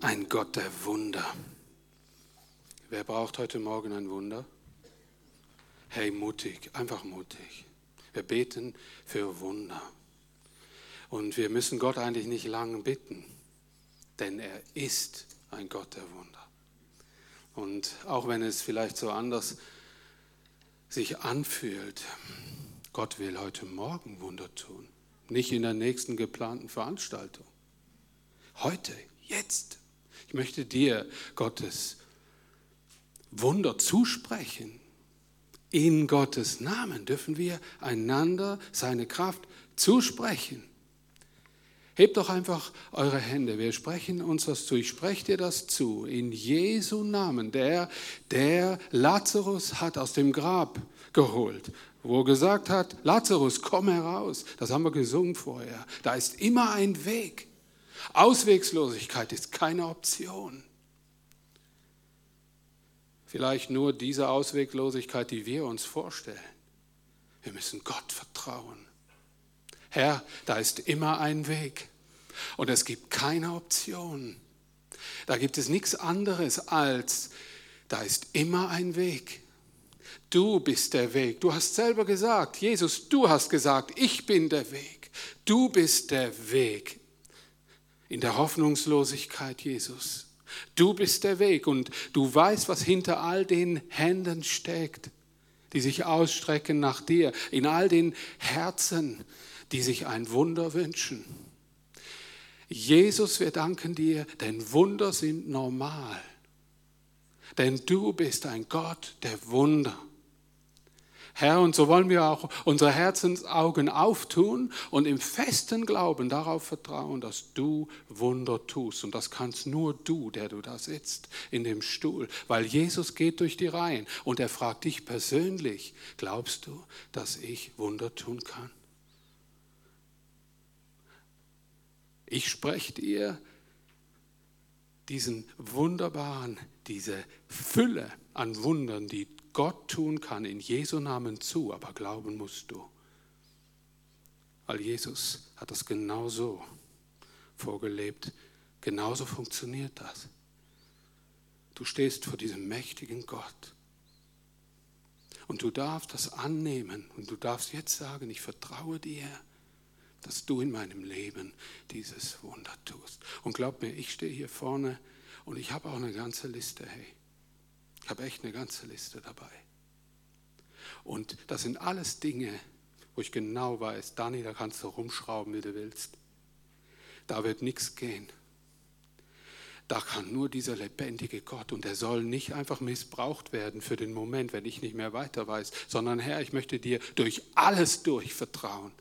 ein Gott der Wunder. Wer braucht heute Morgen ein Wunder? Hey, mutig, einfach mutig. Wir beten für Wunder. Und wir müssen Gott eigentlich nicht lange bitten, denn er ist ein Gott der Wunder. Und auch wenn es vielleicht so anders sich anfühlt, Gott will heute Morgen Wunder tun, nicht in der nächsten geplanten Veranstaltung. Heute, jetzt. Ich möchte dir Gottes Wunder zusprechen. In Gottes Namen dürfen wir einander seine Kraft zusprechen. Hebt doch einfach eure Hände. Wir sprechen uns das zu. Ich spreche dir das zu. In Jesu Namen. Der, der Lazarus hat aus dem Grab geholt, wo er gesagt hat, Lazarus, komm heraus. Das haben wir gesungen vorher. Da ist immer ein Weg. Auswegslosigkeit ist keine Option. Vielleicht nur diese Ausweglosigkeit, die wir uns vorstellen. Wir müssen Gott vertrauen. Herr, da ist immer ein Weg und es gibt keine Option. Da gibt es nichts anderes als, da ist immer ein Weg. Du bist der Weg. Du hast selber gesagt, Jesus, du hast gesagt, ich bin der Weg. Du bist der Weg in der Hoffnungslosigkeit, Jesus. Du bist der Weg und du weißt, was hinter all den Händen steckt, die sich ausstrecken nach dir, in all den Herzen, die sich ein Wunder wünschen. Jesus, wir danken dir, denn Wunder sind normal. Denn du bist ein Gott der Wunder. Herr, und so wollen wir auch unsere Herzensaugen auftun und im festen Glauben darauf vertrauen, dass du Wunder tust. Und das kannst nur du, der du da sitzt in dem Stuhl, weil Jesus geht durch die Reihen und er fragt dich persönlich, glaubst du, dass ich Wunder tun kann? Ich spreche dir diesen wunderbaren, diese Fülle an Wundern, die Gott tun kann, in Jesu Namen zu, aber glauben musst du. Weil Jesus hat das genauso vorgelebt, genauso funktioniert das. Du stehst vor diesem mächtigen Gott. Und du darfst das annehmen und du darfst jetzt sagen, ich vertraue dir dass du in meinem Leben dieses Wunder tust. Und glaub mir, ich stehe hier vorne und ich habe auch eine ganze Liste, hey. Ich habe echt eine ganze Liste dabei. Und das sind alles Dinge, wo ich genau weiß, Dani, da kannst du rumschrauben, wie du willst. Da wird nichts gehen. Da kann nur dieser lebendige Gott und er soll nicht einfach missbraucht werden für den Moment, wenn ich nicht mehr weiter weiß, sondern Herr, ich möchte dir durch alles durch vertrauen.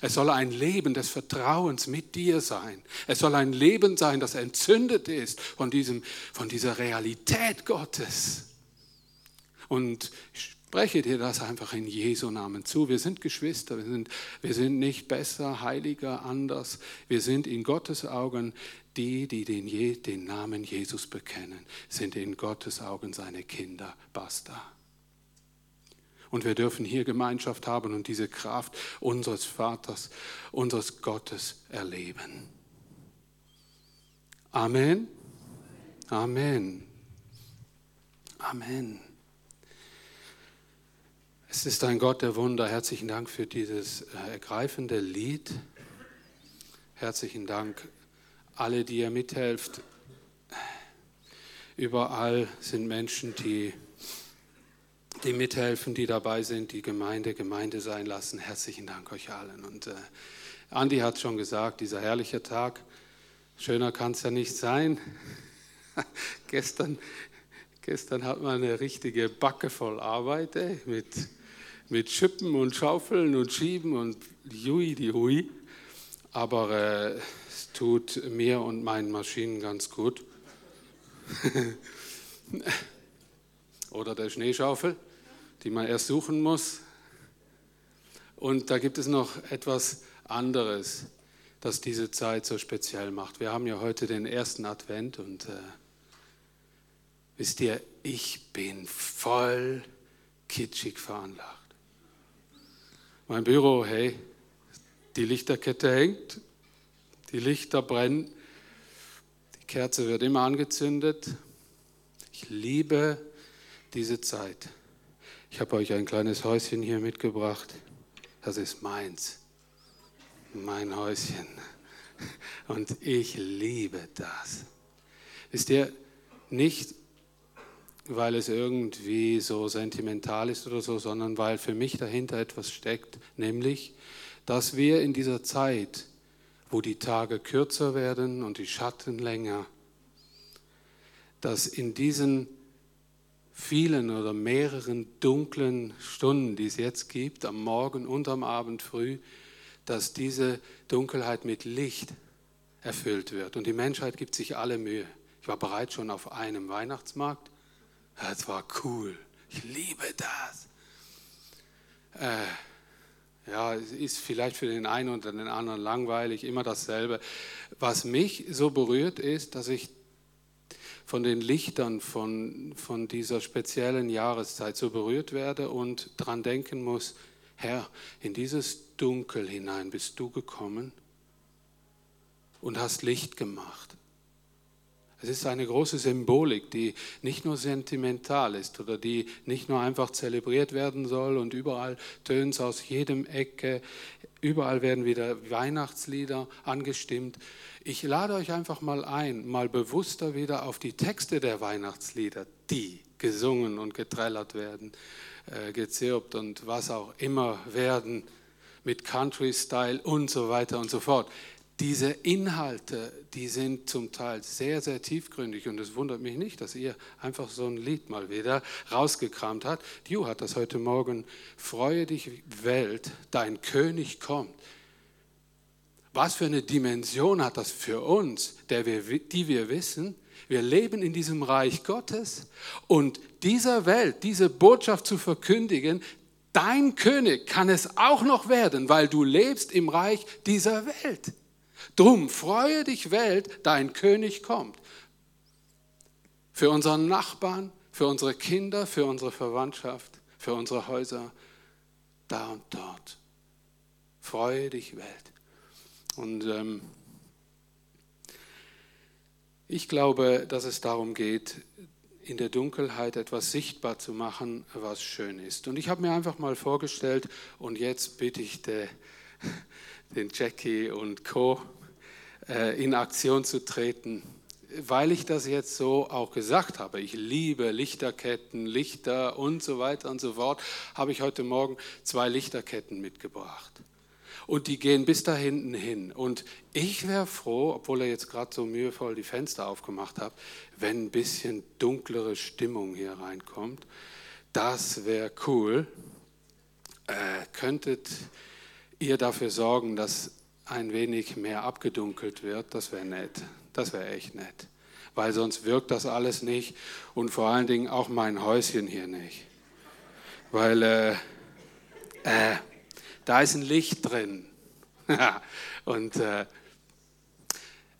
Es soll ein Leben des Vertrauens mit dir sein. Es soll ein Leben sein, das entzündet ist von, diesem, von dieser Realität Gottes. Und ich spreche dir das einfach in Jesu Namen zu. Wir sind Geschwister, wir sind, wir sind nicht besser, heiliger, anders. Wir sind in Gottes Augen die, die den, den Namen Jesus bekennen, sind in Gottes Augen seine Kinder. Basta. Und wir dürfen hier Gemeinschaft haben und diese Kraft unseres Vaters, unseres Gottes erleben. Amen. Amen. Amen. Es ist ein Gott der Wunder. Herzlichen Dank für dieses äh, ergreifende Lied. Herzlichen Dank alle, die ihr mithelft. Überall sind Menschen, die die mithelfen, die dabei sind, die Gemeinde Gemeinde sein lassen. Herzlichen Dank euch allen. Und äh, Andi hat schon gesagt, dieser herrliche Tag, schöner kann es ja nicht sein. gestern, gestern hat man eine richtige Backe voll Arbeit ey, mit, mit Schippen und Schaufeln und Schieben und Jui, die Hui. Aber äh, es tut mir und meinen Maschinen ganz gut. Oder der Schneeschaufel die man erst suchen muss. Und da gibt es noch etwas anderes, das diese Zeit so speziell macht. Wir haben ja heute den ersten Advent und äh, wisst ihr, ich bin voll kitschig veranlagt. Mein Büro, hey, die Lichterkette hängt, die Lichter brennen, die Kerze wird immer angezündet. Ich liebe diese Zeit. Ich habe euch ein kleines Häuschen hier mitgebracht. Das ist meins. Mein Häuschen. Und ich liebe das. Wisst ihr, nicht weil es irgendwie so sentimental ist oder so, sondern weil für mich dahinter etwas steckt, nämlich, dass wir in dieser Zeit, wo die Tage kürzer werden und die Schatten länger, dass in diesen vielen oder mehreren dunklen Stunden, die es jetzt gibt, am Morgen und am Abend früh, dass diese Dunkelheit mit Licht erfüllt wird. Und die Menschheit gibt sich alle Mühe. Ich war bereits schon auf einem Weihnachtsmarkt. Das war cool. Ich liebe das. Äh, ja, es ist vielleicht für den einen oder den anderen langweilig, immer dasselbe. Was mich so berührt ist, dass ich von den Lichtern von, von dieser speziellen Jahreszeit so berührt werde und daran denken muss, Herr, in dieses Dunkel hinein bist du gekommen und hast Licht gemacht. Es ist eine große Symbolik, die nicht nur sentimental ist oder die nicht nur einfach zelebriert werden soll und überall tönt es aus jedem Ecke, überall werden wieder Weihnachtslieder angestimmt. Ich lade euch einfach mal ein, mal bewusster wieder auf die Texte der Weihnachtslieder, die gesungen und getrellert werden, äh, gezirpt und was auch immer werden, mit Country-Style und so weiter und so fort diese Inhalte, die sind zum Teil sehr, sehr tiefgründig und es wundert mich nicht, dass ihr einfach so ein Lied mal wieder rausgekramt habt. Ju hat das heute Morgen, Freue dich Welt, dein König kommt. Was für eine Dimension hat das für uns, der wir, die wir wissen, wir leben in diesem Reich Gottes und dieser Welt, diese Botschaft zu verkündigen, dein König kann es auch noch werden, weil du lebst im Reich dieser Welt. Drum freue dich Welt, dein König kommt. Für unseren Nachbarn, für unsere Kinder, für unsere Verwandtschaft, für unsere Häuser, da und dort. Freue dich Welt. Und ähm, ich glaube, dass es darum geht, in der Dunkelheit etwas sichtbar zu machen, was schön ist. Und ich habe mir einfach mal vorgestellt, und jetzt bitte ich der den Jackie und Co. Äh, in Aktion zu treten, weil ich das jetzt so auch gesagt habe. Ich liebe Lichterketten, Lichter und so weiter und so fort, habe ich heute Morgen zwei Lichterketten mitgebracht. Und die gehen bis da hinten hin. Und ich wäre froh, obwohl er jetzt gerade so mühevoll die Fenster aufgemacht hat, wenn ein bisschen dunklere Stimmung hier reinkommt. Das wäre cool. Äh, könntet ihr dafür sorgen, dass ein wenig mehr abgedunkelt wird, das wäre nett. Das wäre echt nett. Weil sonst wirkt das alles nicht und vor allen Dingen auch mein Häuschen hier nicht. Weil äh, äh, da ist ein Licht drin. und äh,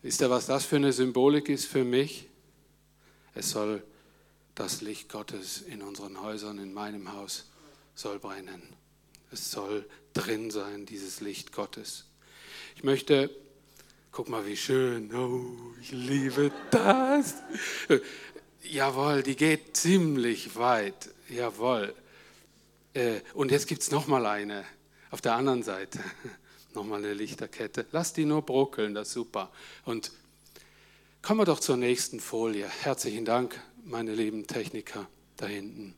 wisst ihr, was das für eine Symbolik ist für mich? Es soll das Licht Gottes in unseren Häusern, in meinem Haus, soll brennen. Es soll drin sein, dieses Licht Gottes. Ich möchte, guck mal, wie schön, oh, ich liebe das. Jawohl, die geht ziemlich weit, jawohl. Äh, und jetzt gibt es nochmal eine auf der anderen Seite. Nochmal eine Lichterkette. Lass die nur brockeln, das ist super. Und kommen wir doch zur nächsten Folie. Herzlichen Dank, meine lieben Techniker da hinten.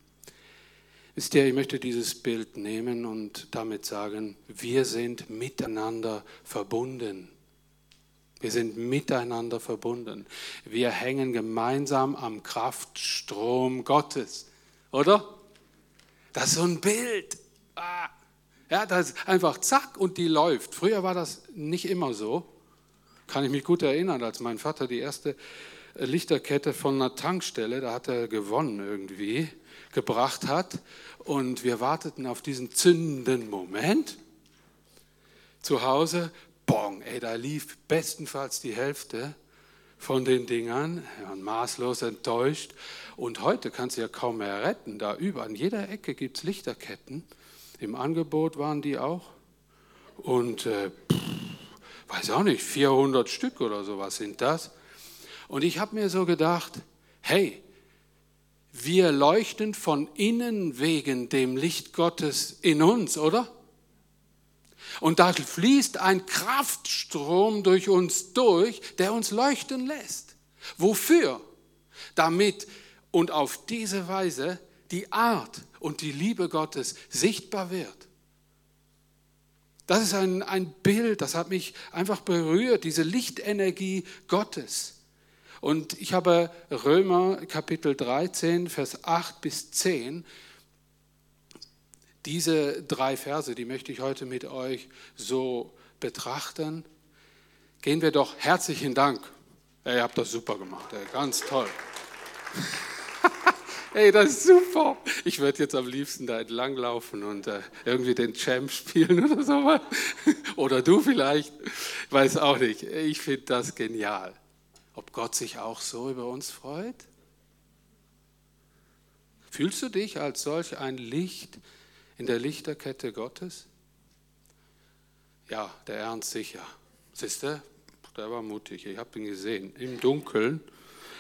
Wisst ihr, ich möchte dieses Bild nehmen und damit sagen, wir sind miteinander verbunden. Wir sind miteinander verbunden. Wir hängen gemeinsam am Kraftstrom Gottes, oder? Das ist so ein Bild. Ah. Ja, das ist einfach zack und die läuft. Früher war das nicht immer so. Kann ich mich gut erinnern, als mein Vater die erste Lichterkette von einer Tankstelle, da hat er gewonnen irgendwie, gebracht hat. Und wir warteten auf diesen zündenden Moment. Zu Hause, bong, ey, da lief bestenfalls die Hälfte von den Dingern. Wir waren maßlos enttäuscht. Und heute kannst du ja kaum mehr retten. Da über an jeder Ecke gibt es Lichterketten. Im Angebot waren die auch. Und äh, pff, weiß auch nicht, 400 Stück oder sowas sind das. Und ich habe mir so gedacht, hey, wir leuchten von innen wegen dem Licht Gottes in uns, oder? Und da fließt ein Kraftstrom durch uns durch, der uns leuchten lässt. Wofür? Damit und auf diese Weise die Art und die Liebe Gottes sichtbar wird. Das ist ein, ein Bild, das hat mich einfach berührt, diese Lichtenergie Gottes. Und ich habe Römer Kapitel 13, Vers 8 bis 10. Diese drei Verse, die möchte ich heute mit euch so betrachten. Gehen wir doch herzlichen Dank. Ihr habt das super gemacht, ganz toll. Ey, das ist super. Ich würde jetzt am liebsten da entlang laufen und äh, irgendwie den Champ spielen oder so. Oder du vielleicht. Ich weiß auch nicht. Ich finde das genial. Ob Gott sich auch so über uns freut? Fühlst du dich als solch ein Licht in der Lichterkette Gottes? Ja, der Ernst sicher. Siehst du? Der war mutig. Ich habe ihn gesehen im Dunkeln.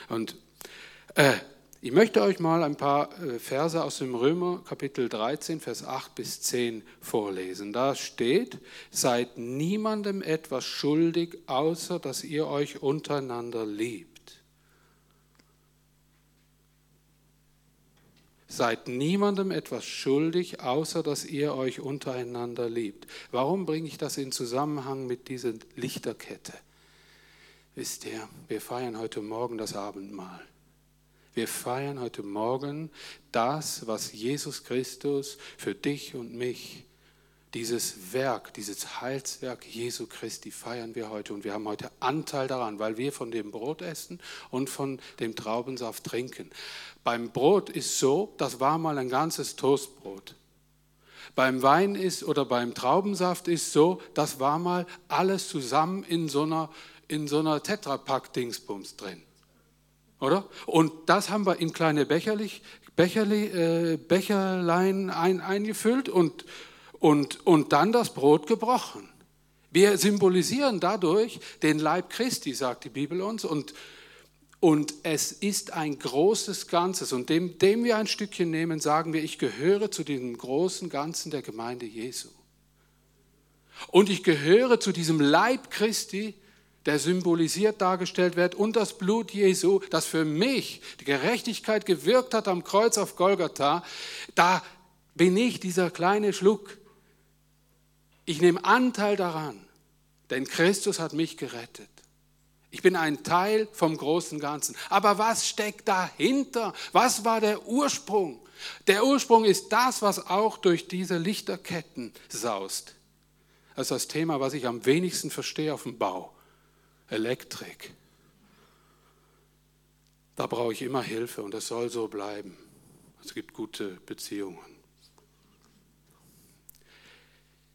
Und äh, ich möchte euch mal ein paar äh, Verse aus dem Römer Kapitel 13, Vers 8 bis 10 vorlesen. Da steht, seid niemandem etwas schuldig, außer dass ihr euch untereinander liebt. Seid niemandem etwas schuldig, außer dass ihr euch untereinander liebt. Warum bringe ich das in Zusammenhang mit dieser Lichterkette? Wisst ihr, wir feiern heute Morgen das Abendmahl. Wir feiern heute Morgen das, was Jesus Christus für dich und mich, dieses Werk, dieses Heilswerk Jesu Christi feiern wir heute und wir haben heute Anteil daran, weil wir von dem Brot essen und von dem Traubensaft trinken. Beim Brot ist so, das war mal ein ganzes Toastbrot. Beim Wein ist oder beim Traubensaft ist so, das war mal alles zusammen in so einer, in so einer Tetrapack-Dingsbums drin. Oder? Und das haben wir in kleine Becherlich, Becherli, äh, Becherlein ein, eingefüllt und, und, und dann das Brot gebrochen. Wir symbolisieren dadurch den Leib Christi, sagt die Bibel uns, und, und es ist ein großes Ganzes. Und dem, dem wir ein Stückchen nehmen, sagen wir, ich gehöre zu diesem großen Ganzen der Gemeinde Jesu. Und ich gehöre zu diesem Leib Christi, der symbolisiert dargestellt wird, und das Blut Jesu, das für mich die Gerechtigkeit gewirkt hat am Kreuz auf Golgatha, da bin ich dieser kleine Schluck. Ich nehme Anteil daran, denn Christus hat mich gerettet. Ich bin ein Teil vom großen Ganzen. Aber was steckt dahinter? Was war der Ursprung? Der Ursprung ist das, was auch durch diese Lichterketten saust. Das ist das Thema, was ich am wenigsten verstehe auf dem Bau. Elektrik. Da brauche ich immer Hilfe und das soll so bleiben. Es gibt gute Beziehungen.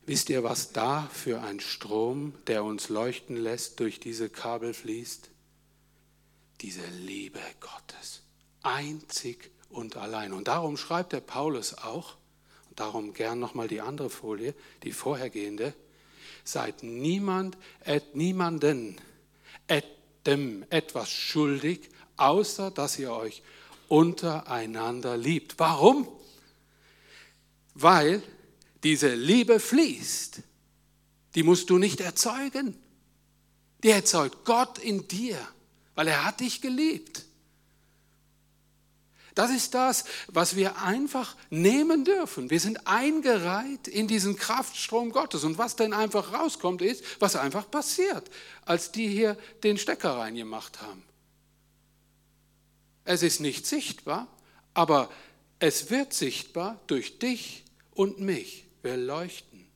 Wisst ihr, was da für ein Strom, der uns leuchten lässt, durch diese Kabel fließt? Diese Liebe Gottes. Einzig und allein. Und darum schreibt der Paulus auch, und darum gern nochmal die andere Folie, die vorhergehende, seid niemand, et, niemanden dem etwas schuldig, außer dass ihr euch untereinander liebt. Warum? Weil diese Liebe fließt. Die musst du nicht erzeugen. Die erzeugt Gott in dir, weil er hat dich geliebt. Das ist das, was wir einfach nehmen dürfen. Wir sind eingereiht in diesen Kraftstrom Gottes. Und was denn einfach rauskommt, ist, was einfach passiert, als die hier den Stecker reingemacht haben. Es ist nicht sichtbar, aber es wird sichtbar durch dich und mich. Wir leuchten.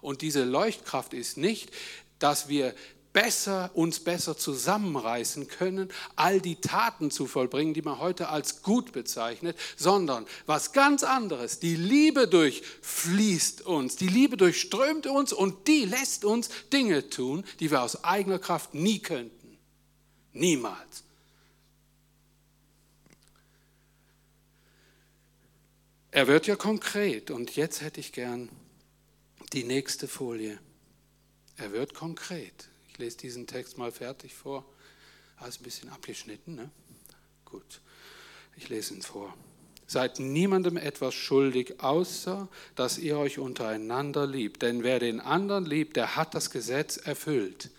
Und diese Leuchtkraft ist nicht, dass wir besser, uns besser zusammenreißen können, all die Taten zu vollbringen, die man heute als gut bezeichnet, sondern was ganz anderes. Die Liebe durchfließt uns, die Liebe durchströmt uns und die lässt uns Dinge tun, die wir aus eigener Kraft nie könnten. Niemals. Er wird ja konkret und jetzt hätte ich gern die nächste Folie. Er wird konkret. Ich lese diesen Text mal fertig vor. Alles ein bisschen abgeschnitten, ne? Gut, ich lese ihn vor. Seid niemandem etwas schuldig, außer dass ihr euch untereinander liebt. Denn wer den anderen liebt, der hat das Gesetz erfüllt.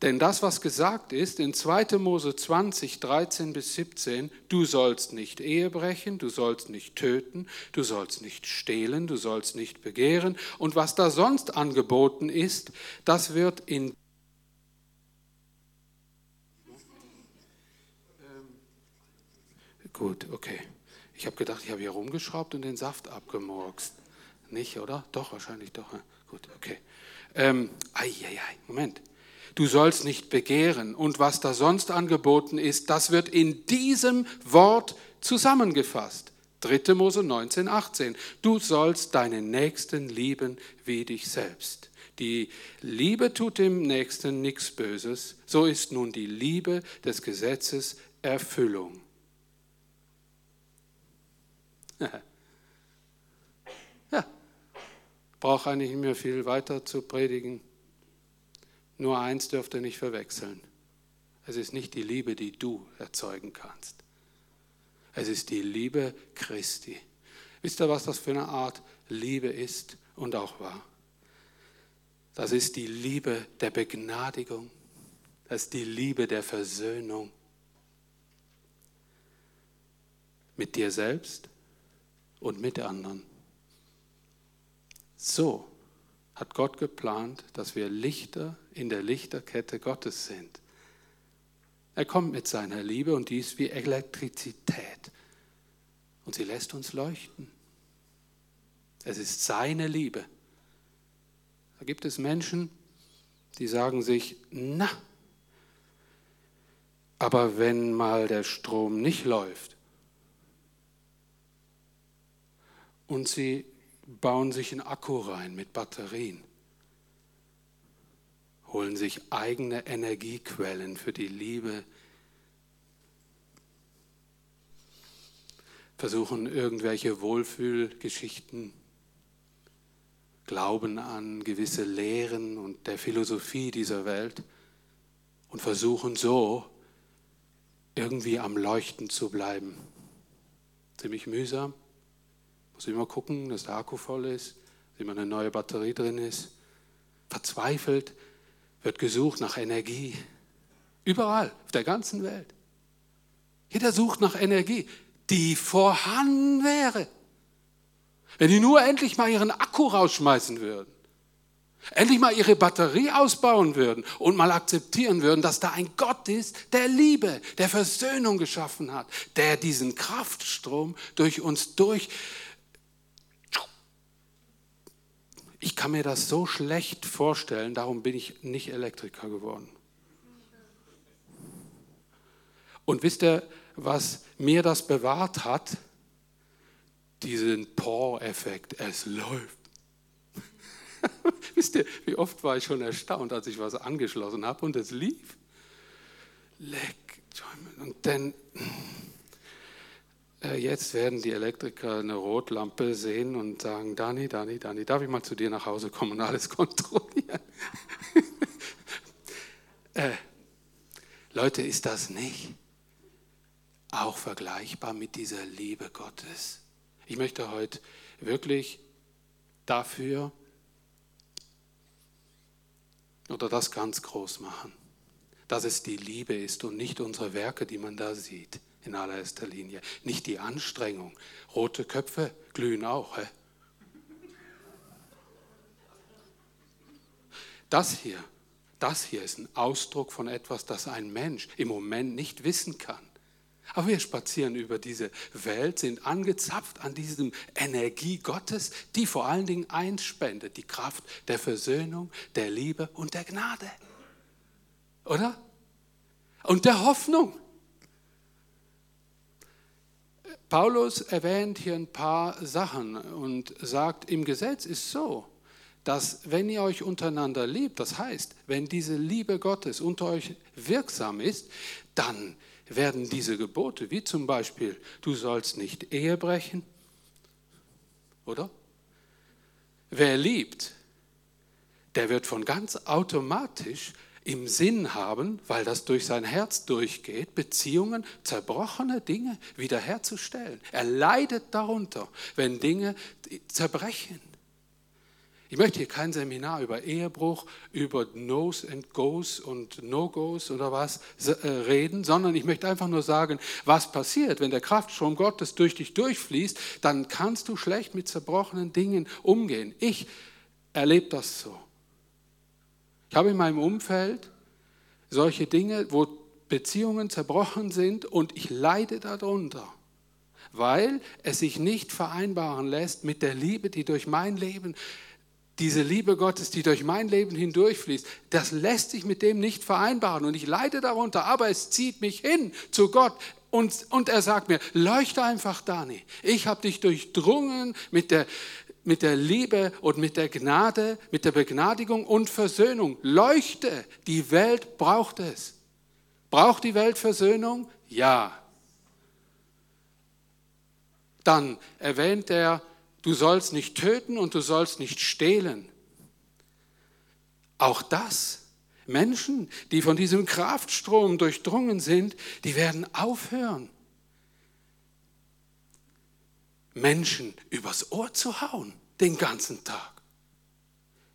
Denn das, was gesagt ist in 2. Mose 20, 13 bis 17, du sollst nicht Ehe brechen, du sollst nicht töten, du sollst nicht stehlen, du sollst nicht begehren. Und was da sonst angeboten ist, das wird in Gut, okay. Ich habe gedacht, ich habe hier rumgeschraubt und den Saft abgemurkst. Nicht, oder? Doch, wahrscheinlich doch. Gut, okay. Ähm, ei, ei, ei, Moment. Du sollst nicht begehren. Und was da sonst angeboten ist, das wird in diesem Wort zusammengefasst. 3. Mose 19, 18. Du sollst deinen Nächsten lieben wie dich selbst. Die Liebe tut dem Nächsten nichts Böses. So ist nun die Liebe des Gesetzes Erfüllung. ja, brauche eigentlich nicht mehr viel weiter zu predigen. Nur eins dürft ihr nicht verwechseln. Es ist nicht die Liebe, die du erzeugen kannst. Es ist die Liebe Christi. Wisst ihr, was das für eine Art Liebe ist und auch war? Das ist die Liebe der Begnadigung. Das ist die Liebe der Versöhnung. Mit dir selbst und mit anderen. So hat Gott geplant, dass wir Lichter in der Lichterkette Gottes sind. Er kommt mit seiner Liebe und die ist wie Elektrizität. Und sie lässt uns leuchten. Es ist seine Liebe. Da gibt es Menschen, die sagen sich, na, aber wenn mal der Strom nicht läuft, und sie bauen sich einen Akku rein mit Batterien, holen sich eigene Energiequellen für die Liebe, versuchen irgendwelche Wohlfühlgeschichten, glauben an gewisse Lehren und der Philosophie dieser Welt und versuchen so irgendwie am Leuchten zu bleiben. Ziemlich mühsam. Muss immer gucken, dass der Akku voll ist, dass immer eine neue Batterie drin ist. Verzweifelt wird gesucht nach Energie. Überall, auf der ganzen Welt. Jeder sucht nach Energie, die vorhanden wäre. Wenn die nur endlich mal ihren Akku rausschmeißen würden, endlich mal ihre Batterie ausbauen würden und mal akzeptieren würden, dass da ein Gott ist, der Liebe, der Versöhnung geschaffen hat, der diesen Kraftstrom durch uns durch Ich kann mir das so schlecht vorstellen, darum bin ich nicht Elektriker geworden. Und wisst ihr, was mir das bewahrt hat? Diesen Por-Effekt. Es läuft. wisst ihr, wie oft war ich schon erstaunt, als ich was angeschlossen habe und es lief? Leck. Und dann jetzt werden die Elektriker eine Rotlampe sehen und sagen, Dani, Dani, Dani, darf ich mal zu dir nach Hause kommen und alles kontrollieren? äh, Leute, ist das nicht auch vergleichbar mit dieser Liebe Gottes? Ich möchte heute wirklich dafür oder das ganz groß machen, dass es die Liebe ist und nicht unsere Werke, die man da sieht in allererster Linie. Nicht die Anstrengung. Rote Köpfe glühen auch. Hä? Das hier, das hier ist ein Ausdruck von etwas, das ein Mensch im Moment nicht wissen kann. Aber wir spazieren über diese Welt, sind angezapft an diesem Energie Gottes, die vor allen Dingen eins spendet, die Kraft der Versöhnung, der Liebe und der Gnade. Oder? Und der Hoffnung. Paulus erwähnt hier ein paar Sachen und sagt, im Gesetz ist so, dass wenn ihr euch untereinander liebt, das heißt, wenn diese Liebe Gottes unter euch wirksam ist, dann werden diese Gebote, wie zum Beispiel, du sollst nicht Ehe brechen, oder? Wer liebt, der wird von ganz automatisch im Sinn haben, weil das durch sein Herz durchgeht, Beziehungen, zerbrochene Dinge wiederherzustellen. Er leidet darunter, wenn Dinge zerbrechen. Ich möchte hier kein Seminar über Ehebruch, über No's and Go's und No-Go's oder was äh, reden, sondern ich möchte einfach nur sagen, was passiert, wenn der Kraftstrom Gottes durch dich durchfließt, dann kannst du schlecht mit zerbrochenen Dingen umgehen. Ich erlebe das so. Ich habe in meinem Umfeld solche Dinge, wo Beziehungen zerbrochen sind und ich leide darunter, weil es sich nicht vereinbaren lässt mit der Liebe, die durch mein Leben, diese Liebe Gottes, die durch mein Leben hindurchfließt, das lässt sich mit dem nicht vereinbaren und ich leide darunter, aber es zieht mich hin zu Gott. Und, und er sagt mir, leuchte einfach, Dani. Ich habe dich durchdrungen mit der, mit der Liebe und mit der Gnade, mit der Begnadigung und Versöhnung. Leuchte, die Welt braucht es. Braucht die Welt Versöhnung? Ja. Dann erwähnt er, du sollst nicht töten und du sollst nicht stehlen. Auch das, Menschen, die von diesem Kraftstrom durchdrungen sind, die werden aufhören Menschen übers Ohr zu hauen den ganzen Tag,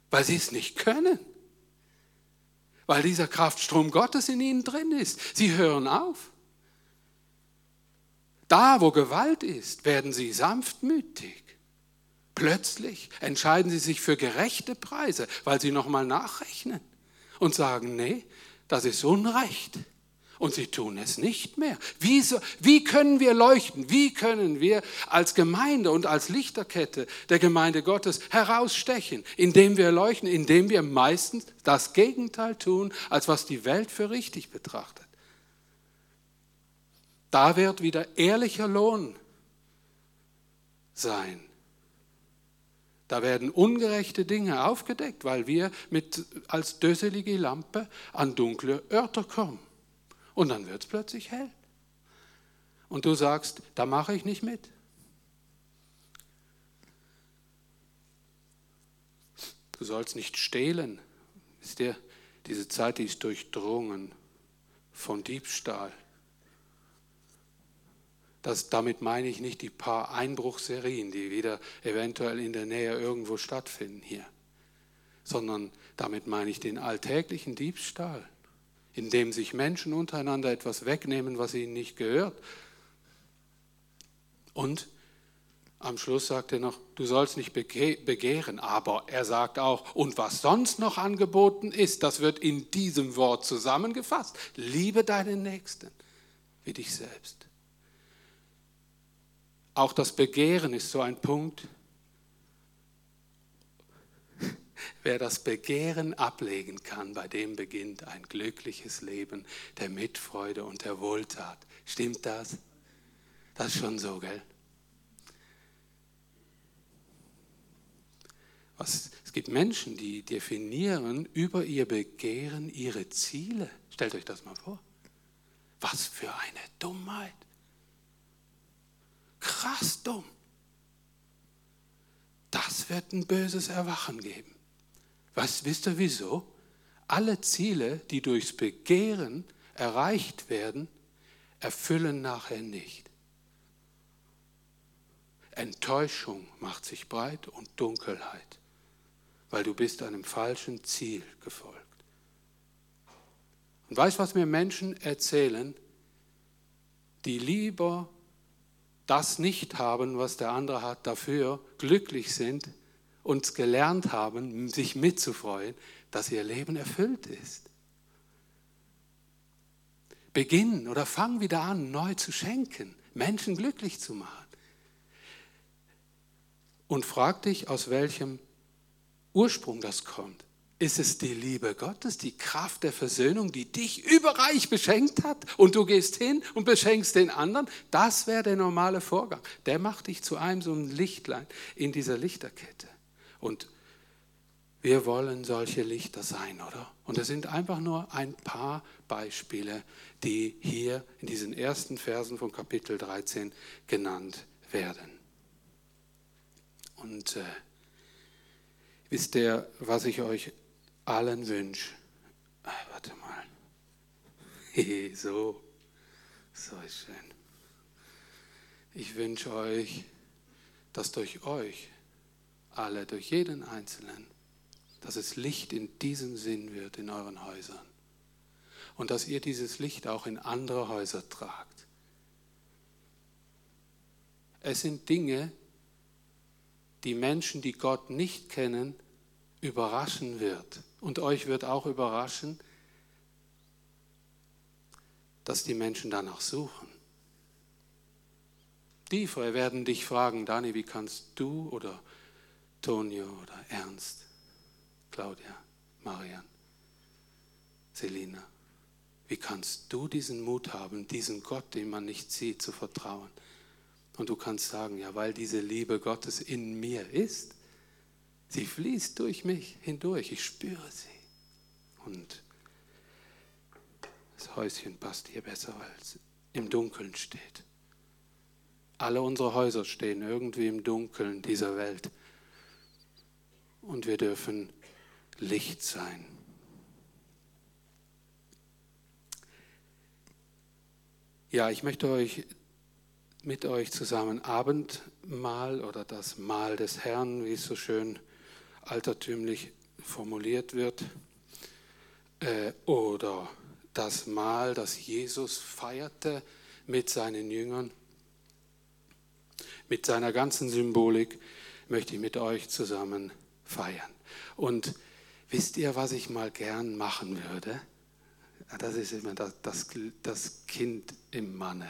weil sie es nicht können, weil dieser Kraftstrom Gottes in ihnen drin ist. Sie hören auf. Da, wo Gewalt ist, werden sie sanftmütig. Plötzlich entscheiden sie sich für gerechte Preise, weil sie nochmal nachrechnen und sagen, nee, das ist Unrecht. Und sie tun es nicht mehr. Wie, so, wie können wir leuchten? Wie können wir als Gemeinde und als Lichterkette der Gemeinde Gottes herausstechen? Indem wir leuchten, indem wir meistens das Gegenteil tun, als was die Welt für richtig betrachtet. Da wird wieder ehrlicher Lohn sein. Da werden ungerechte Dinge aufgedeckt, weil wir mit, als döselige Lampe an dunkle Örter kommen. Und dann wird es plötzlich hell. Und du sagst, da mache ich nicht mit. Du sollst nicht stehlen. Ist dir diese Zeit, die ist durchdrungen von Diebstahl. Das, damit meine ich nicht die paar Einbruchserien, die wieder eventuell in der Nähe irgendwo stattfinden hier, sondern damit meine ich den alltäglichen Diebstahl indem sich Menschen untereinander etwas wegnehmen, was ihnen nicht gehört. Und am Schluss sagt er noch, du sollst nicht begehren, aber er sagt auch, und was sonst noch angeboten ist, das wird in diesem Wort zusammengefasst. Liebe deinen Nächsten wie dich selbst. Auch das Begehren ist so ein Punkt, Wer das Begehren ablegen kann, bei dem beginnt ein glückliches Leben der Mitfreude und der Wohltat. Stimmt das? Das ist schon so, gell? Was, es gibt Menschen, die definieren über ihr Begehren ihre Ziele. Stellt euch das mal vor. Was für eine Dummheit. Krass dumm. Das wird ein böses Erwachen geben. Was wisst ihr wieso? Alle Ziele, die durchs Begehren erreicht werden, erfüllen nachher nicht. Enttäuschung macht sich breit und Dunkelheit, weil du bist einem falschen Ziel gefolgt. Und weißt, was mir Menschen erzählen, die lieber das nicht haben, was der andere hat, dafür glücklich sind, und gelernt haben, sich mitzufreuen, dass ihr Leben erfüllt ist. Beginn oder fang wieder an, neu zu schenken, Menschen glücklich zu machen. Und frag dich, aus welchem Ursprung das kommt. Ist es die Liebe Gottes, die Kraft der Versöhnung, die dich überreich beschenkt hat und du gehst hin und beschenkst den anderen? Das wäre der normale Vorgang. Der macht dich zu einem so ein Lichtlein in dieser Lichterkette. Und wir wollen solche Lichter sein, oder? Und es sind einfach nur ein paar Beispiele, die hier in diesen ersten Versen von Kapitel 13 genannt werden. Und äh, wisst ihr, was ich euch allen wünsche? Ah, warte mal. so. So ist schön. Ich wünsche euch, dass durch euch alle, durch jeden Einzelnen, dass es Licht in diesem Sinn wird in euren Häusern. Und dass ihr dieses Licht auch in andere Häuser tragt. Es sind Dinge, die Menschen, die Gott nicht kennen, überraschen wird. Und euch wird auch überraschen, dass die Menschen danach suchen. Die werden dich fragen, Dani, wie kannst du oder Tonio oder Ernst, Claudia, Marian, Selina, wie kannst du diesen Mut haben, diesen Gott, den man nicht sieht, zu vertrauen? Und du kannst sagen, ja, weil diese Liebe Gottes in mir ist, sie fließt durch mich hindurch, ich spüre sie. Und das Häuschen passt hier besser, weil es im Dunkeln steht. Alle unsere Häuser stehen irgendwie im Dunkeln dieser Welt. Und wir dürfen Licht sein. Ja, ich möchte euch mit euch zusammen Abendmahl oder das Mahl des Herrn, wie es so schön altertümlich formuliert wird, äh, oder das Mahl, das Jesus feierte mit seinen Jüngern, mit seiner ganzen Symbolik, möchte ich mit euch zusammen feiern. Und wisst ihr, was ich mal gern machen würde? Das ist immer das, das, das Kind im Manne.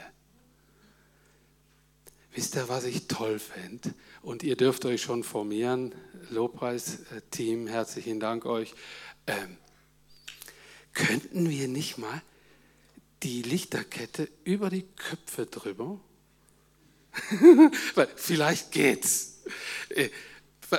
Wisst ihr, was ich toll fände? Und ihr dürft euch schon formieren. Lobpreis-Team, herzlichen Dank euch. Ähm, könnten wir nicht mal die Lichterkette über die Köpfe drüber? Vielleicht geht's.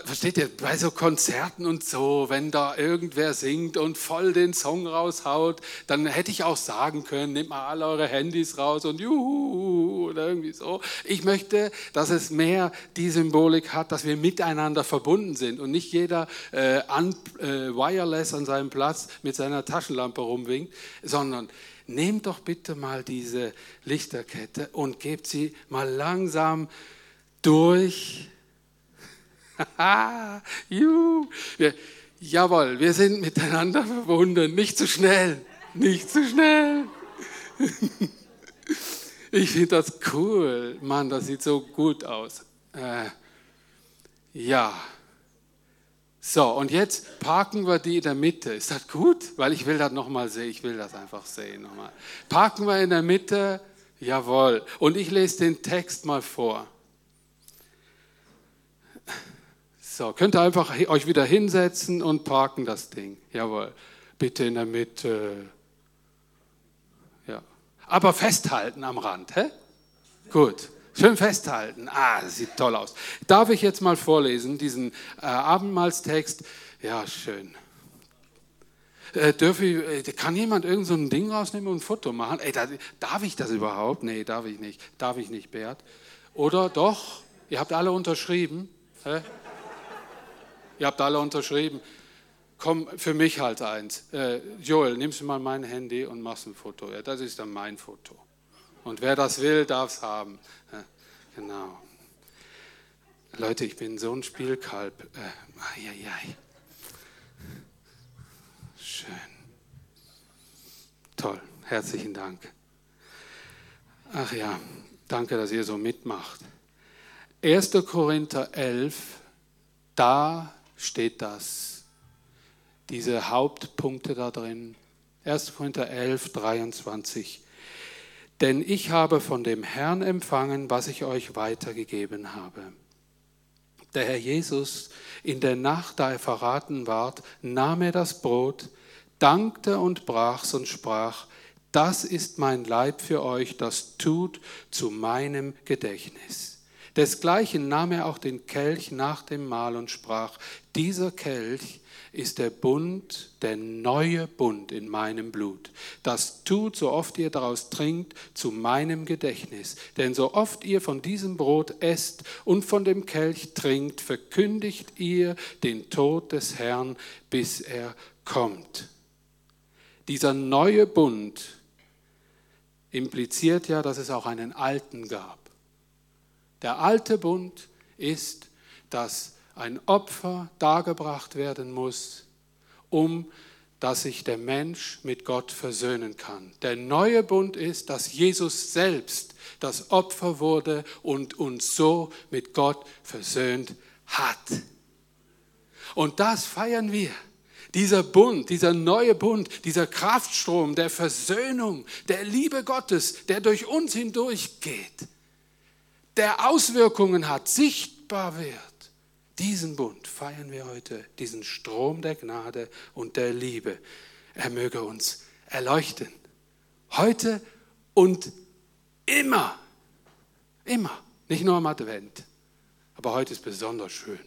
Versteht ihr, bei so Konzerten und so, wenn da irgendwer singt und voll den Song raushaut, dann hätte ich auch sagen können, nehmt mal alle eure Handys raus und juhu oder irgendwie so. Ich möchte, dass es mehr die Symbolik hat, dass wir miteinander verbunden sind und nicht jeder äh, an, äh, wireless an seinem Platz mit seiner Taschenlampe rumwinkt, sondern nehmt doch bitte mal diese Lichterkette und gebt sie mal langsam durch Juhu. Jawohl, wir sind miteinander verbunden. Nicht zu schnell, nicht zu schnell. ich finde das cool. Mann, das sieht so gut aus. Äh, ja. So, und jetzt parken wir die in der Mitte. Ist das gut? Weil ich will das nochmal sehen. Ich will das einfach sehen nochmal. Parken wir in der Mitte. Jawohl. Und ich lese den Text mal vor. So, könnt ihr einfach euch wieder hinsetzen und parken das Ding. Jawohl. Bitte in der Mitte. Ja. Aber festhalten am Rand, hä? Gut. Schön festhalten. Ah, das sieht toll aus. Darf ich jetzt mal vorlesen, diesen äh, Abendmahlstext? Ja, schön. Äh, ich, äh, kann jemand irgend so ein Ding rausnehmen und ein Foto machen? Ey, da, darf ich das überhaupt? Nee, darf ich nicht. Darf ich nicht, Bert? Oder doch? Ihr habt alle unterschrieben? Hä? Ihr habt alle unterschrieben. Komm, für mich halt eins. Äh, Joel, nimmst du mal mein Handy und machst ein Foto. Ja, das ist dann mein Foto. Und wer das will, darf es haben. Ja, genau. Leute, ich bin so ein Spielkalb. Äh, ai, ai. Schön. Toll. Herzlichen Dank. Ach ja, danke, dass ihr so mitmacht. 1. Korinther 11, da steht das. Diese Hauptpunkte da drin. 1. Korinther 11, 23. Denn ich habe von dem Herrn empfangen, was ich euch weitergegeben habe. Der Herr Jesus, in der Nacht, da er verraten ward, nahm er das Brot, dankte und brach's und sprach, das ist mein Leib für euch, das tut zu meinem Gedächtnis. Desgleichen nahm er auch den Kelch nach dem Mahl und sprach, dieser Kelch ist der Bund, der neue Bund in meinem Blut. Das tut, so oft ihr daraus trinkt, zu meinem Gedächtnis. Denn so oft ihr von diesem Brot esst und von dem Kelch trinkt, verkündigt ihr den Tod des Herrn, bis er kommt. dieser neue Bund impliziert ja, dass es auch einen alten gab. Der alte Bund ist, dass ein Opfer dargebracht werden muss, um dass sich der Mensch mit Gott versöhnen kann. Der neue Bund ist, dass Jesus selbst das Opfer wurde und uns so mit Gott versöhnt hat. Und das feiern wir. Dieser Bund, dieser neue Bund, dieser Kraftstrom der Versöhnung, der Liebe Gottes, der durch uns hindurchgeht, der Auswirkungen hat, sichtbar wird. Diesen Bund feiern wir heute, diesen Strom der Gnade und der Liebe. Er möge uns erleuchten. Heute und immer. Immer. Nicht nur am Advent. Aber heute ist besonders schön.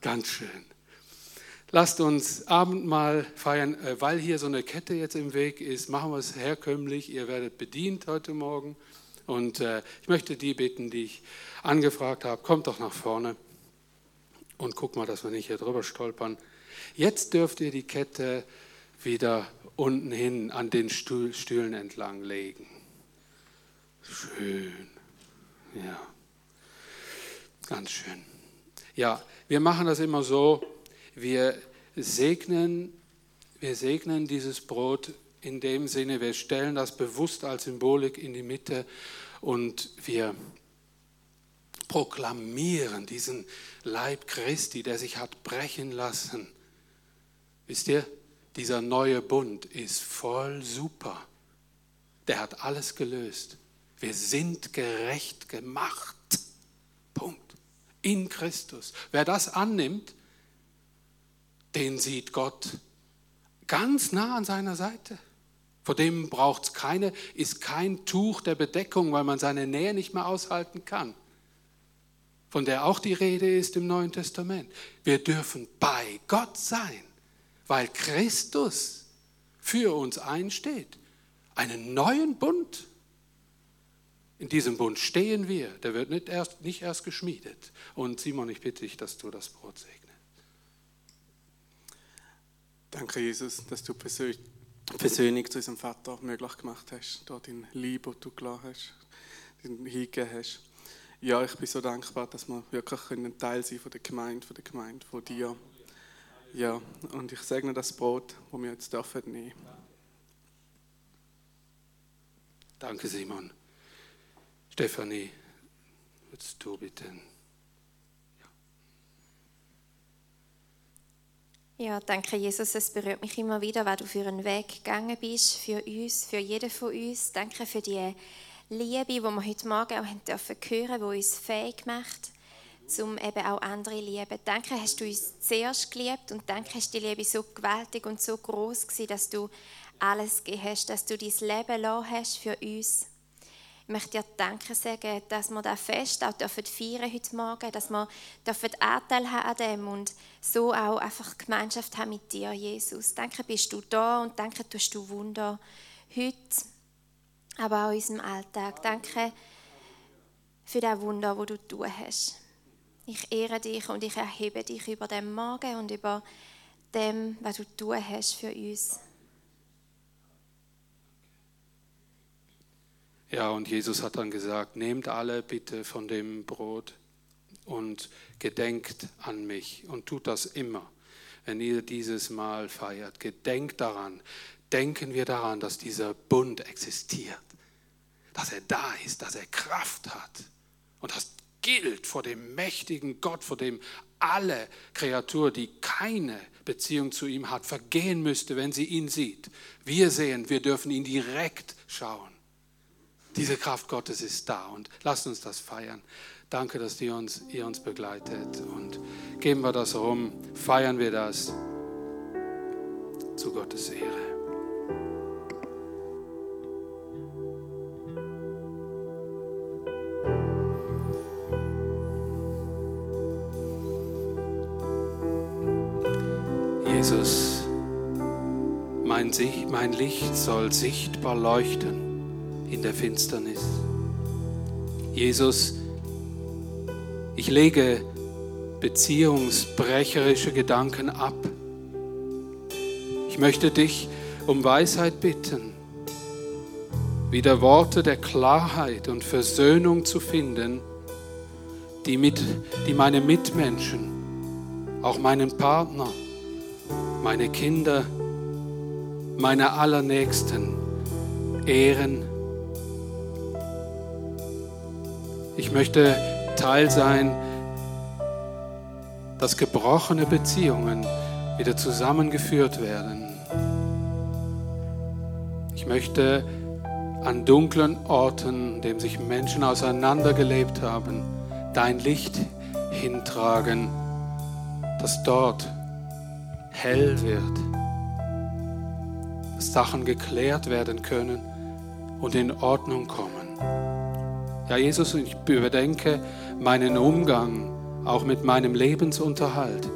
Ganz schön. Lasst uns Abendmahl feiern, äh, weil hier so eine Kette jetzt im Weg ist. Machen wir es herkömmlich. Ihr werdet bedient heute Morgen. Und äh, ich möchte die bitten, die ich angefragt habe, kommt doch nach vorne und guck mal, dass wir nicht hier drüber stolpern. Jetzt dürft ihr die Kette wieder unten hin an den Stühlen entlang legen. Schön. Ja. Ganz schön. Ja, wir machen das immer so, wir segnen, wir segnen dieses Brot in dem Sinne, wir stellen das bewusst als Symbolik in die Mitte und wir proklamieren diesen Leib Christi, der sich hat brechen lassen. Wisst ihr, dieser neue Bund ist voll super. Der hat alles gelöst. Wir sind gerecht gemacht. Punkt. In Christus. Wer das annimmt, den sieht Gott ganz nah an seiner Seite. Vor dem braucht es keine, ist kein Tuch der Bedeckung, weil man seine Nähe nicht mehr aushalten kann. Von der auch die Rede ist im Neuen Testament. Wir dürfen bei Gott sein, weil Christus für uns einsteht. Einen neuen Bund. In diesem Bund stehen wir. Der wird nicht erst, nicht erst geschmiedet. Und Simon, ich bitte dich, dass du das Brot segnest. Danke, Jesus, dass du persönlich zu unserem Vater möglich gemacht hast, dort in Liebe, die du gelassen hast, hingegeben hast. Ja, ich bin so dankbar, dass wir wirklich ein Teil sein von der Gemeinde, von der Gemeinde, von dir. Ja, und ich segne das Brot, das wir jetzt dürfen nehmen. Danke, Simon. Stefanie, würdest du bitte Ja, danke Jesus, es berührt mich immer wieder, weil du für einen Weg gegangen bist, für uns, für jeden von uns. Danke für die Liebe, die wir heute Morgen auch hören, die uns fähig macht, um eben auch andere zu lieben. Danke, hast du uns zuerst geliebt und danke, hast die Liebe so gewaltig und so groß gewesen, dass du alles gegeben hast, dass du dein Leben lassen hast für uns. Ich möchte dir Danke sagen, dass wir das Fest auch dürfen feiern heute Morgen, dass wir dürfen Anteil haben an dem und so auch einfach Gemeinschaft haben mit dir, Jesus. Danke, bist du da und danke, tust du Wunder heute, aber auch in unserem Alltag. Danke für das Wunder, wo du tun hast. Ich ehre dich und ich erhebe dich über den Morgen und über dem, was du tun hast für uns. Ja, und Jesus hat dann gesagt, nehmt alle bitte von dem Brot und gedenkt an mich und tut das immer, wenn ihr dieses Mal feiert. Gedenkt daran, denken wir daran, dass dieser Bund existiert, dass er da ist, dass er Kraft hat. Und das gilt vor dem mächtigen Gott, vor dem alle Kreatur, die keine Beziehung zu ihm hat, vergehen müsste, wenn sie ihn sieht. Wir sehen, wir dürfen ihn direkt schauen. Diese Kraft Gottes ist da und lasst uns das feiern. Danke, dass ihr uns, ihr uns begleitet und geben wir das rum, feiern wir das zu Gottes Ehre. Jesus, mein, Licht soll sichtbar leuchten in der Finsternis. Jesus, ich lege beziehungsbrecherische Gedanken ab. Ich möchte dich um Weisheit bitten, wieder Worte der Klarheit und Versöhnung zu finden, die, mit, die meine Mitmenschen, auch meinen Partner, meine Kinder, meine Allernächsten ehren. Ich möchte Teil sein, dass gebrochene Beziehungen wieder zusammengeführt werden. Ich möchte an dunklen Orten, in denen sich Menschen auseinandergelebt haben, dein Licht hintragen, dass dort hell wird, dass Sachen geklärt werden können und in Ordnung kommen. Ja, Jesus, ich überdenke meinen Umgang auch mit meinem Lebensunterhalt.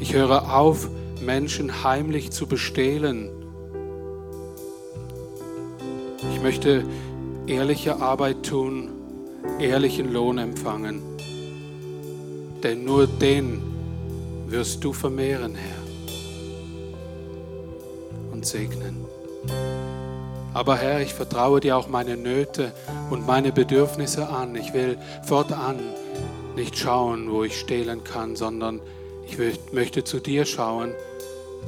Ich höre auf, Menschen heimlich zu bestehlen. Ich möchte ehrliche Arbeit tun, ehrlichen Lohn empfangen. Denn nur den wirst du vermehren, Herr, und segnen. Aber Herr, ich vertraue dir auch meine Nöte und meine Bedürfnisse an. Ich will fortan nicht schauen, wo ich stehlen kann, sondern ich möchte zu dir schauen,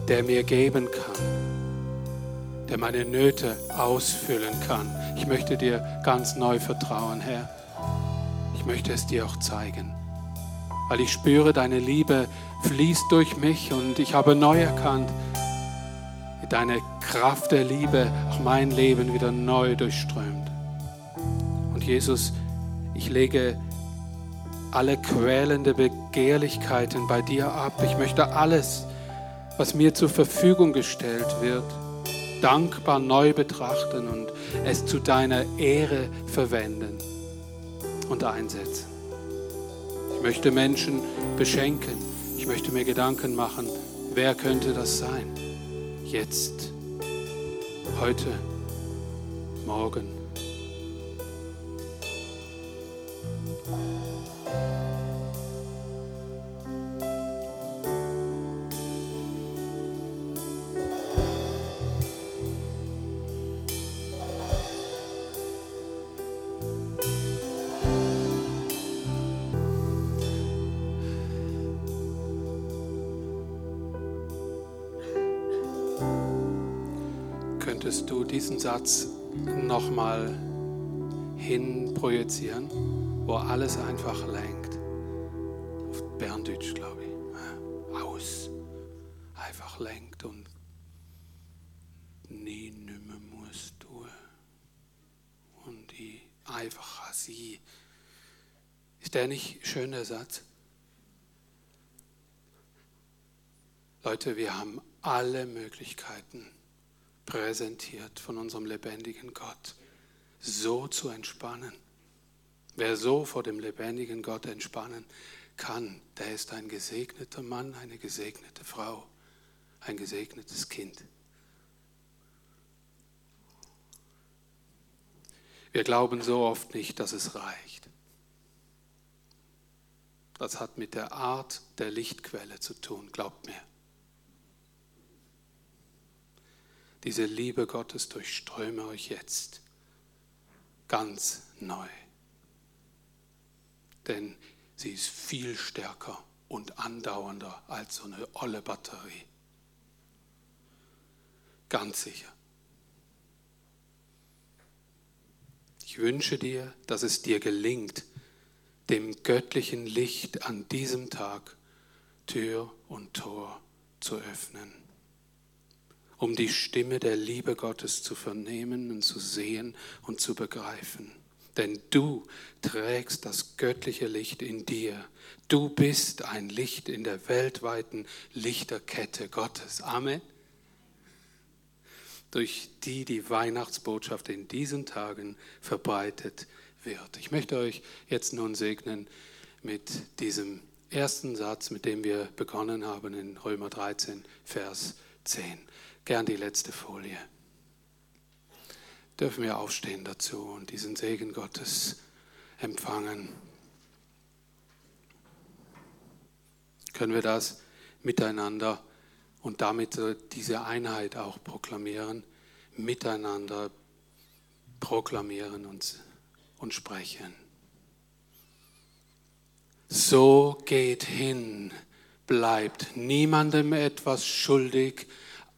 der mir geben kann, der meine Nöte ausfüllen kann. Ich möchte dir ganz neu vertrauen, Herr. Ich möchte es dir auch zeigen, weil ich spüre, deine Liebe fließt durch mich und ich habe neu erkannt, deine Kraft der Liebe auch mein Leben wieder neu durchströmt. Und Jesus, ich lege alle quälende Begehrlichkeiten bei dir ab. Ich möchte alles, was mir zur Verfügung gestellt wird, dankbar neu betrachten und es zu deiner Ehre verwenden und einsetzen. Ich möchte Menschen beschenken. Ich möchte mir Gedanken machen, wer könnte das sein? Jetzt, heute, morgen. Satz nochmal hinprojizieren, wo alles einfach lenkt. Auf Berndeutsch, glaube ich. Aus. Einfach lenkt und nie nimmer musst du. Und die einfacher sie. Ist der nicht schöner Satz? Leute, wir haben alle Möglichkeiten präsentiert von unserem lebendigen Gott, so zu entspannen. Wer so vor dem lebendigen Gott entspannen kann, der ist ein gesegneter Mann, eine gesegnete Frau, ein gesegnetes Kind. Wir glauben so oft nicht, dass es reicht. Das hat mit der Art der Lichtquelle zu tun, glaubt mir. Diese Liebe Gottes durchströme euch jetzt ganz neu. Denn sie ist viel stärker und andauernder als so eine olle Batterie. Ganz sicher. Ich wünsche dir, dass es dir gelingt, dem göttlichen Licht an diesem Tag Tür und Tor zu öffnen um die Stimme der Liebe Gottes zu vernehmen und zu sehen und zu begreifen. Denn du trägst das göttliche Licht in dir. Du bist ein Licht in der weltweiten Lichterkette Gottes. Amen. Durch die die Weihnachtsbotschaft in diesen Tagen verbreitet wird. Ich möchte euch jetzt nun segnen mit diesem ersten Satz, mit dem wir begonnen haben in Römer 13, Vers 10. Gern die letzte Folie. Dürfen wir aufstehen dazu und diesen Segen Gottes empfangen? Können wir das miteinander und damit diese Einheit auch proklamieren, miteinander proklamieren und, und sprechen. So geht hin, bleibt niemandem etwas schuldig,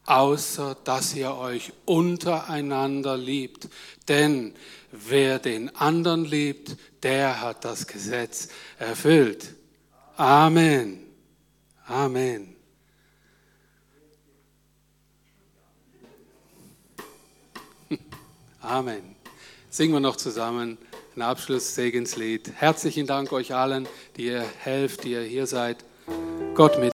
außer dass ihr euch untereinander liebt. Denn wer den anderen liebt, der hat das Gesetz erfüllt. Amen. Amen. Amen. Singen wir noch zusammen ein Abschlusssegenslied. Herzlichen Dank euch allen, die ihr helft, die ihr hier seid. Gott mit